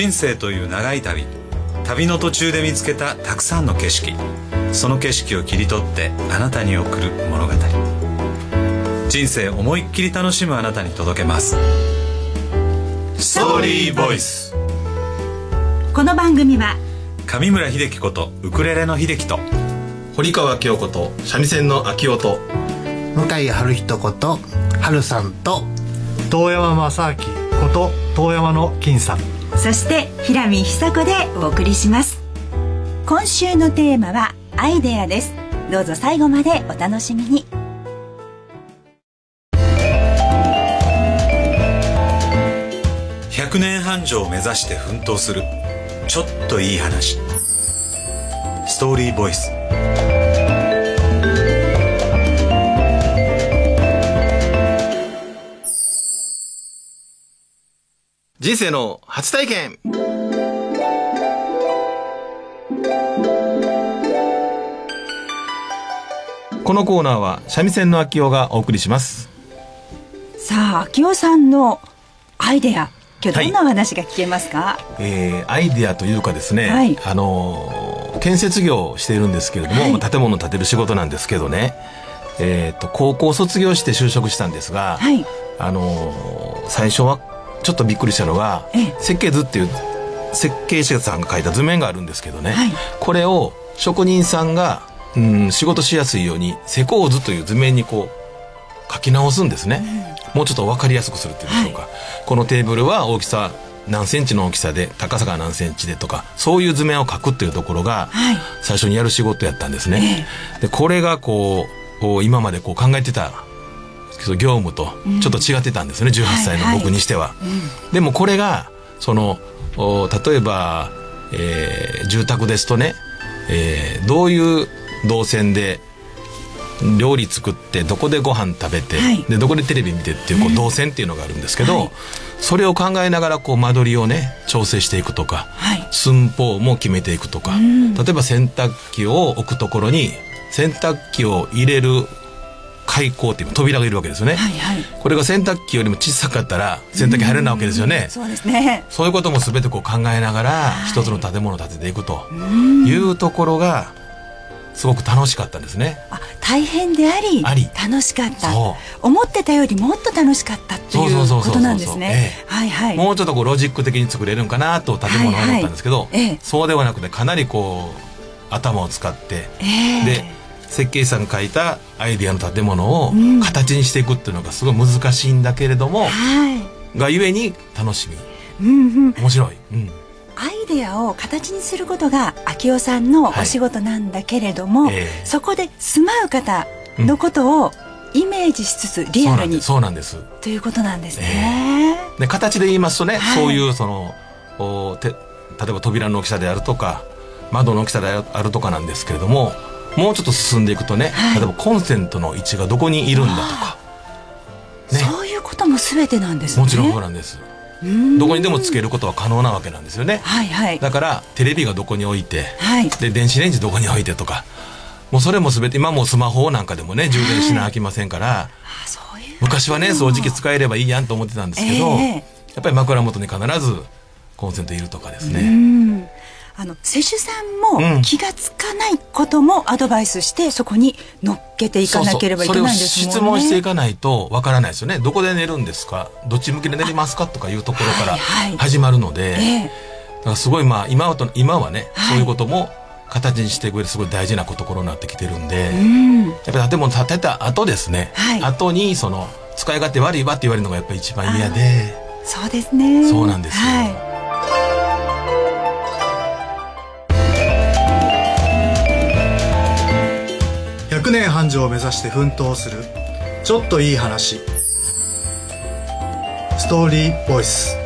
人生という長い旅。旅の途中で見つけたたくさんの景色。その景色を切り取ってあなたに送る物語。人生思いっきり楽しむあなたに届けます。ストーリーボイスこの番組は上村秀樹ことウクレレの秀樹と堀川京子と三味線の秋夫と向井春人こと春さんと遠山正明こと遠山の金さんそして平見久子でお送りします。今週のテーマはアイデアです。どうぞ最後までお楽しみに。100年繁盛を目指して奮闘する。ちょっといい話。ストーリーボイス。人生の初体験。このコーナーは三味線の秋夫がお送りします。さあ秋夫さんのアイデア今日どんなお話が聞けますか、えーアイデアというかですね、はい。あのー建設業をしているんですけれども、はい。まあ建物を建てる仕事なんですけどね、えー、と高校卒業して就職したんですが、はい。あのー最初はちょっとびっくりしたのが、ええ。設計図っていう設計者さんが書いた図面があるんですけどね、はい。これを職人さんが、うん、仕事しやすいように施工図という図面にこう書き直すんですね、もうちょっと分かりやすくするっていうんでしょうか、このテーブルは大きさ何センチの大きさで高さが何センチでとかそういう図面を書くっていうところがはい。最初にやる仕事やったんですね、でこれがこうこう今までこう考えてたそう業務とちょっと違ってたんですよね、18歳の僕にしては。でもこれがそのお例えば、えー住宅ですとね、えーどういう動線で料理作ってどこでご飯食べて、はい。でどこでテレビ見てっていうこう動線っていうのがあるんですけど、はい。それを考えながらこう間取りをね調整していくとか、はい。寸法も決めていくとか、例えば洗濯機を置くところに洗濯機を入れる開口っていう扉がいるわけですよね、はいはい。これが洗濯機よりも小さかったら洗濯機入れないわけですよね、そうですね。そういうことも全てこう考えながら一つの建物を建てていくというところがすごく楽しかったんですね。あ大変でありあり。楽しかった。そ思ってたよりもっと楽しかったっていうことなんですね。えはいはい。もうちょっとこうロジック的に作れるんかなと建物は思ったんですけど、はいはい。ええ。そうではなくてかなりこう頭を使って、ええ。で設計士さんが書いたアイディアの建物をうん形にしていくっていうのがすごい難しいんだけれども、はい。がゆえに楽しみ。うんうん。面白い、うん、アイデアを形にすることが秋夫さんのお仕事なんだけれども、はい。ええ。そこで住まう方のことをイメージしつつリアルにそうなんですそうなんです。ということなんですね。で形で言いますとね、はい。そういうそのおて例えば扉の大きさであるとか窓の大きさであるとかなんですけれどももうちょっと進んでいくとね、はい。例えばコンセントの位置がどこにいるんだとかね。そういうことも全てなんですね。もちろんそうなんです。うん。どこにでもつけることは可能なわけなんですよね。はいはい。だからテレビがどこに置いてはい。で電子レンジどこに置いてとかもうそれも全て今もうスマホなんかでもね充電しなあきませんから、あそういう。昔はね掃除機使えればいいやんと思ってたんですけど、ええ。やっぱり枕元に必ずコンセントいるとかですうね、んあの施主さんうん。も気がつかないこともアドバイスしてそこに乗っけていかなければいけないんですもんね。それを質問していかないとわからないですよね。どこで寝るんですか？どっち向きで寝れますか？とかいうところからはいはい。始まるので、ええ。だからすごいまあ今はと今はね、はい。そういうことも形にしていく上ですごい大事なところになってきてるんで、うん。やっぱり建物建てた後ですね、はい。後にその使い勝手悪いわって言われるのがやっぱり一番嫌で。そうですね。そうなんですよ。はい100年繁盛を目指して奮闘する。ちょっといい話。ストーリーボイス。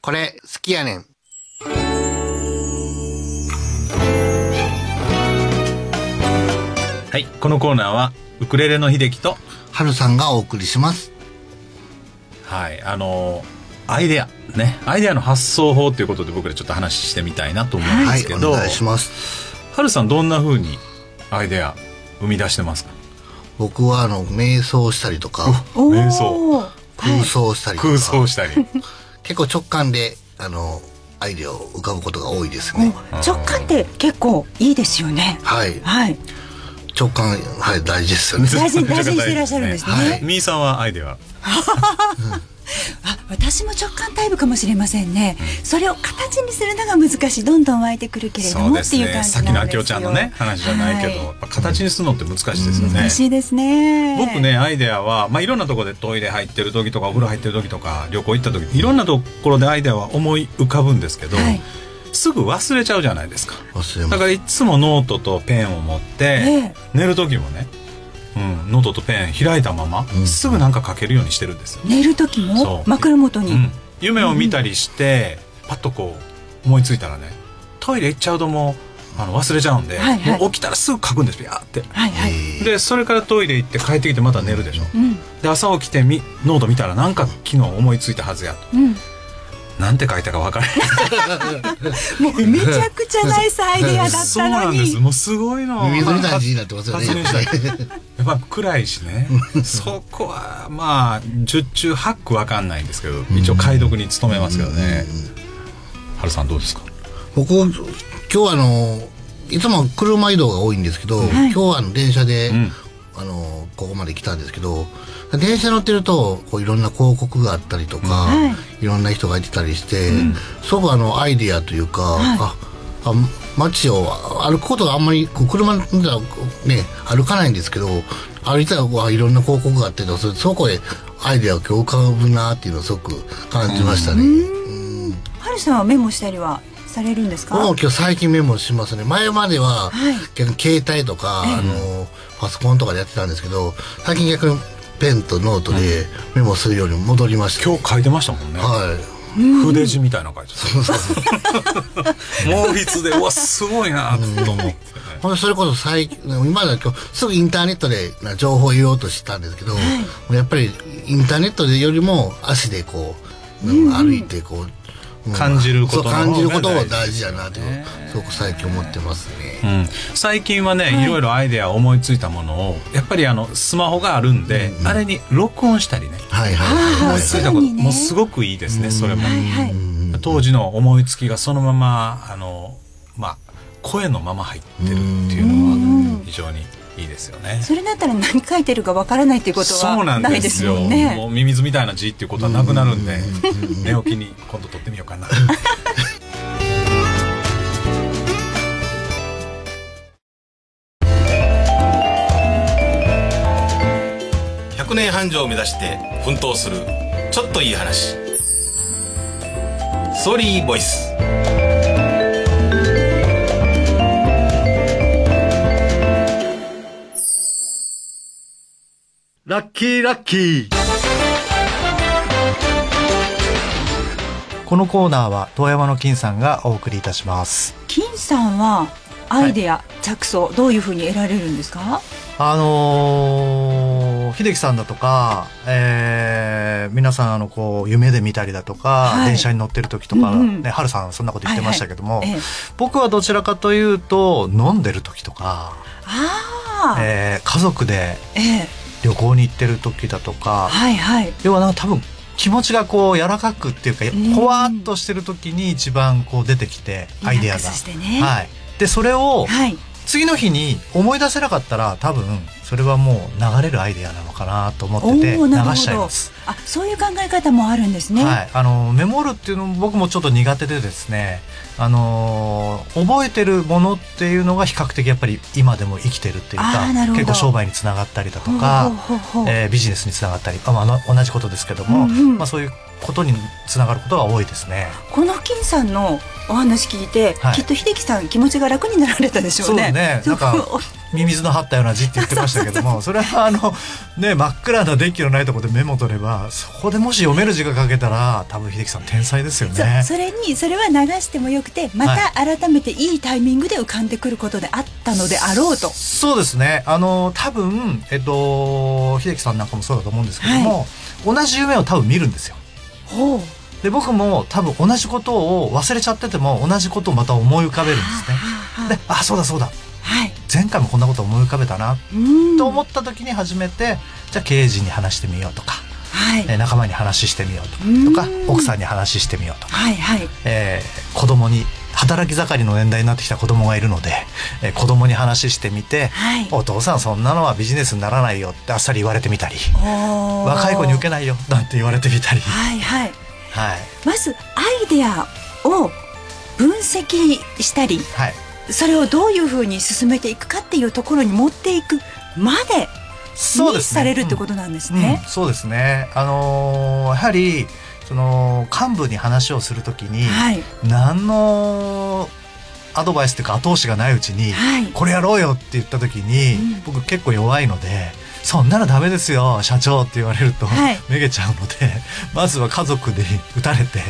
これ好きやねん。はいこのコーナーはウクレレの秀樹と春さんがお送りします。はいあのアイデアねアイデアの発想法ということで僕らちょっと話してみたいなと思うんではいおすけど、願いします。はるさんどんな風にアイデア生み出してますか？僕はあの瞑想したりとか瞑想。空想したりとか、空想したり。結構直感であのアイデアを浮かぶことが多いですね。お直感って結構いいですよね。はい。はい。直感はい大事ですよね。大事大事にしてらっしゃるんですね。はい。みーさんはアイデア あ私も直感タイプかもしれませんね、それを形にするのが難しい。どんどん湧いてくるけれどもっていう感ねじなんですよ。さっきのあきおちゃんのね話じゃないけど、はやっぱ形にするのって難しいですよね、難しいですね。僕ねアイデアは、まあ、いろんなところでトイレ入ってる時とかお風呂入ってる時とか旅行行った時いろんなところでアイデアは思い浮かぶんですけど、はい。すぐ忘れちゃうじゃないですか。忘れます。だからいつもノートとペンを持って、ええ。寝る時もね、うん、ノートとペン開いたまま、すぐなんか書けるようにしてるんですよ、寝る時そもう。枕元に、うん、夢を見たりして、パッとこう思いついたらねトイレ行っちゃうともうあの忘れちゃうんで、はいはい。もう起きたらすぐ書くんですピャーって。はいはい、でそれからトイレ行って帰ってきてまた寝るでしょ、うん。で朝起きてみノート見たらなんか昨日思いついたはずやと。うん、なんて書いたか分からへん もうめちゃくちゃナイスアイデアだった そうのになんです。もうすごいミミズみたいな字になってますよね。発明したいやっぱ暗いしね。そこはまあ十中八九分かんないんですけど一応解読に努めますけどね。春さんどうですか？僕今日はあのいつも車移動が多いんですけど、今日はあの電車で、ん。あのここまで来たんですけど電車乗ってるとこういろんな広告があったりとか、はい。い、ろんな人がいてたりして、すごくあのアイディアというか、ああ街を歩くことがあんまりこう車ではね歩かないんですけど歩いたらこういろんな広告があってそそこへアイディアが今日浮かぶなっていうのをすごく感じましたね。はるさんはメモしたりはされるんですか？もう今日最近メモしますね。前までははい。逆に携帯とか、あのパソコンとかでやってたんですけど最近逆にペンとノートでメモするように戻りました、今日書いてましたもんね、はい筆字みたいなの書いてた毛筆でうわすごいなと思って、ほんでそれこそ最近今だ今日すぐインターネットでな情報を言おうとしたんですけど、やっぱりインターネットでよりも足でこう、歩いてこう、うん感じることの方がそう感じることが大大事事だなとすごく最近思ってますね。うん、最近はね、い、ろいろアイデア思いついたものをやっぱりあのスマホがあるんで、あれに録音したりね。はいはい。あーはいそういったこと、もうすごくいいですね、それも、はいはい。当時の思いつきがそのままあのまあ声のまま入ってるっていうのは非常にいいですよね。それだったら何書いてるかわからないっていうことそうなんはないですよ。ねもうミミズみたいな字っていうことはなくなるんで、寝起きに今度撮ってみようかな。100年繁盛を目指して奮闘するちょっといい話ストーリーボイスラッキーラッキー。このコーナーは遠山の金さんがお送りいたします。金さんはアイデア、着想どういうふうに得られるんですか？あのー秀樹さんだとか、えー皆さんあのこう夢で見たりだとか、はい。電車に乗ってる時とか、うんうん。ね、春さんそんなこと言ってましたけども、はいはい。ええ。僕はどちらかというと飲んでる時とか、ああ、えー家族でええ旅行に行ってる時だとか、はいはい。要はなんか多分気持ちがこう柔らかくっていうかん。ほわっとしてる時に一番こう出てきてアイデアが。ねはい、でそれをはい。次の日に思い出せなかったら多分それはもう流れるアイデアなのかなと思ってて流しちゃいます。あそういう考え方もあるんですね、はい、あのメモるっていうのも僕もちょっと苦手でですね、あのー覚えてるものっていうのが比較的やっぱり今でも生きてるっていうあか結構商売につながったりだとか、えービジネスにつながったり、あまあ同じことですけども、うんうんまあ、そういうことにつながることが多いですね。この金さんのお話聞いて、はい。きっと秀樹さん気持ちが楽になられたでしょうね。そうね。なんか ミミズの張ったような字って言ってましたけども それはあのね真っ暗な電気のないところでメモ取ればそこでもし読める字が書けたら多分秀樹さん天才ですよね。それにそれは流してもよくてまた改めていいタイミングで浮かんでくることであったのであろうと。そうですねあの多分えっと秀樹さんなんかもそうだと思うんですけども、同じ夢を多分見るんですよ。ほうで僕も多分同じことを忘れちゃってても同じことをまた思い浮かべるんですね。であそうだそうだはい。前回もこんなこと思い浮かべたなと思った時に初めてじゃあ刑事に話してみようとか、はい。えー仲間に話してみようとか奥さんに話してみようとか、はいはい。えー子供に働き盛りの年代になってきた子供がいるので、えー子供に話してみて、はい。お父さんそんなのはビジネスにならないよってあっさり言われてみたり若い子に受けないよなんて言われてみたり、はいはい。はい。まずアイデアを分析したりはい、それをどういうふうに進めていくかっていうところに持っていくまでにそうですね。されるってことなんですうん。ね。そうですね。あのーやはりその幹部に話をするときに、はい。何のアドバイスというか後押しがないうちに、はい。これやろうよって言った時に、うん。僕結構弱いのでそんなのダメですよ社長って言われると、はい。めげちゃうので まずは家族で打たれて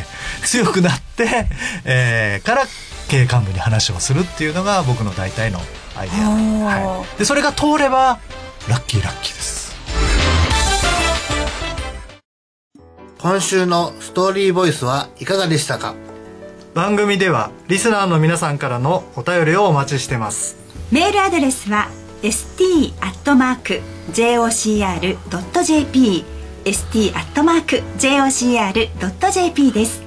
強くなって、えーから経営幹部に話をするっていうのが僕の大体のアイデア、はい、でそれが通ればラッキーラッキーです。今週のストーリーボイスはいかがでしたか？番組ではリスナーの皆さんからのお便りをお待ちしてます。メールアドレスは st.jocr.jp st.jocr.jp です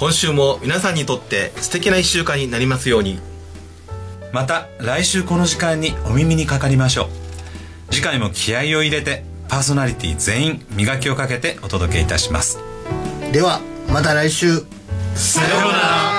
今週も皆さんにとって素敵な一週間になりますように。また来週この時間にお耳にかかりましょう。次回も気合を入れてパーソナリティ全員磨きをかけてお届けいたします。ではまた来週。さようなら